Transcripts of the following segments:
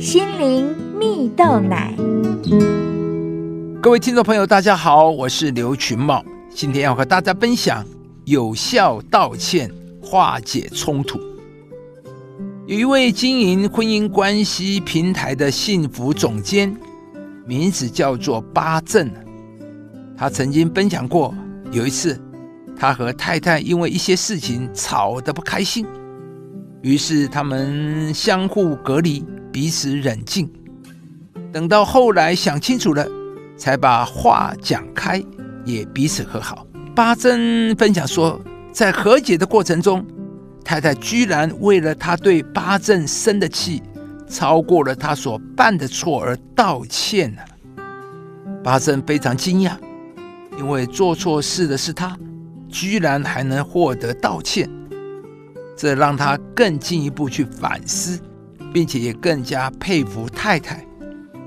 心灵蜜豆奶。各位听众朋友，大家好，我是刘群茂，今天要和大家分享有效道歉化解冲突。有一位经营婚姻关系平台的幸福总监，名字叫做巴正，他曾经分享过，有一次他和太太因为一些事情吵得不开心。于是他们相互隔离，彼此冷静。等到后来想清楚了，才把话讲开，也彼此和好。巴珍分享说，在和解的过程中，太太居然为了他对巴正生的气，超过了他所犯的错而道歉了。巴珍非常惊讶，因为做错事的是他，居然还能获得道歉。这让他更进一步去反思，并且也更加佩服太太，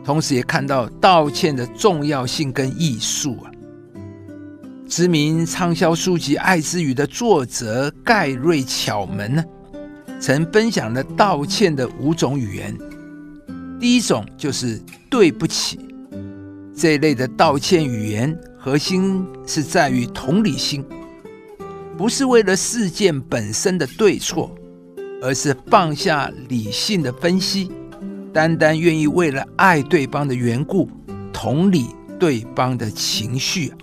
同时也看到道歉的重要性跟艺术啊。知名畅销书籍《爱之语》的作者盖瑞巧门呢，曾分享了道歉的五种语言。第一种就是对不起，这一类的道歉语言核心是在于同理心。不是为了事件本身的对错，而是放下理性的分析，单单愿意为了爱对方的缘故，同理对方的情绪。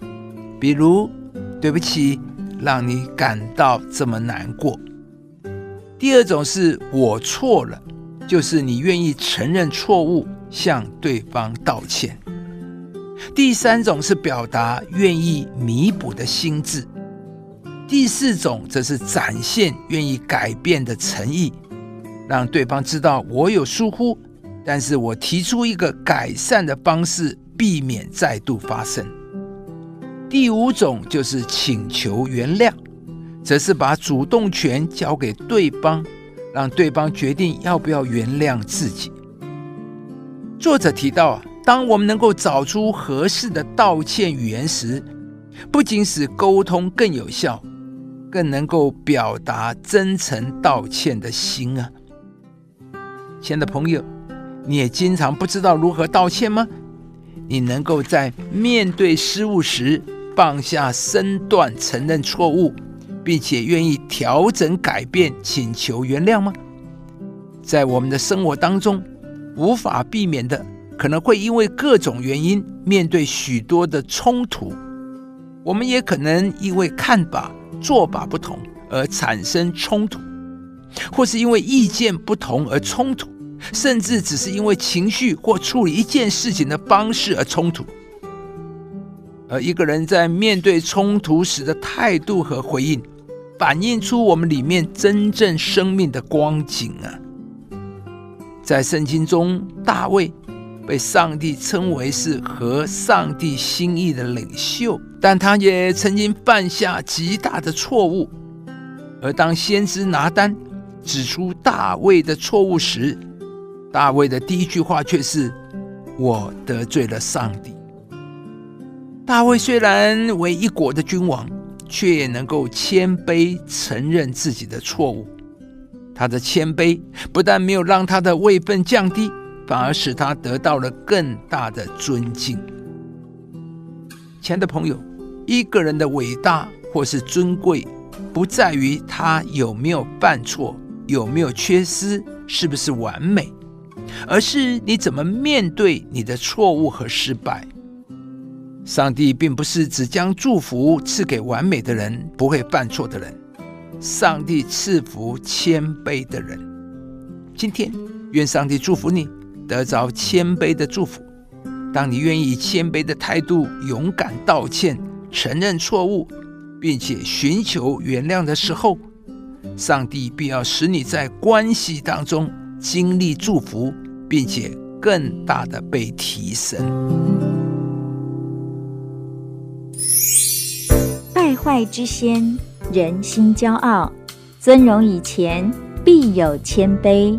比如，对不起，让你感到这么难过。第二种是我错了，就是你愿意承认错误，向对方道歉。第三种是表达愿意弥补的心智。第四种则是展现愿意改变的诚意，让对方知道我有疏忽，但是我提出一个改善的方式，避免再度发生。第五种就是请求原谅，则是把主动权交给对方，让对方决定要不要原谅自己。作者提到，当我们能够找出合适的道歉语言时，不仅使沟通更有效。更能够表达真诚道歉的心啊，亲爱的朋友，你也经常不知道如何道歉吗？你能够在面对失误时放下身段，承认错误，并且愿意调整改变，请求原谅吗？在我们的生活当中，无法避免的，可能会因为各种原因面对许多的冲突，我们也可能因为看法。做法不同而产生冲突，或是因为意见不同而冲突，甚至只是因为情绪或处理一件事情的方式而冲突。而一个人在面对冲突时的态度和回应，反映出我们里面真正生命的光景啊！在圣经中，大卫。被上帝称为是合上帝心意的领袖，但他也曾经犯下极大的错误。而当先知拿单指出大卫的错误时，大卫的第一句话却是：“我得罪了上帝。”大卫虽然为一国的君王，却也能够谦卑承认自己的错误。他的谦卑不但没有让他的位分降低。反而使他得到了更大的尊敬。亲爱的朋友，一个人的伟大或是尊贵，不在于他有没有犯错、有没有缺失、是不是完美，而是你怎么面对你的错误和失败。上帝并不是只将祝福赐给完美的人、不会犯错的人，上帝赐福谦卑的人。今天，愿上帝祝福你。得着谦卑的祝福。当你愿意以谦卑的态度勇敢道歉、承认错误，并且寻求原谅的时候，上帝必要使你在关系当中经历祝福，并且更大的被提升。败坏之先，人心骄傲；尊荣以前，必有谦卑。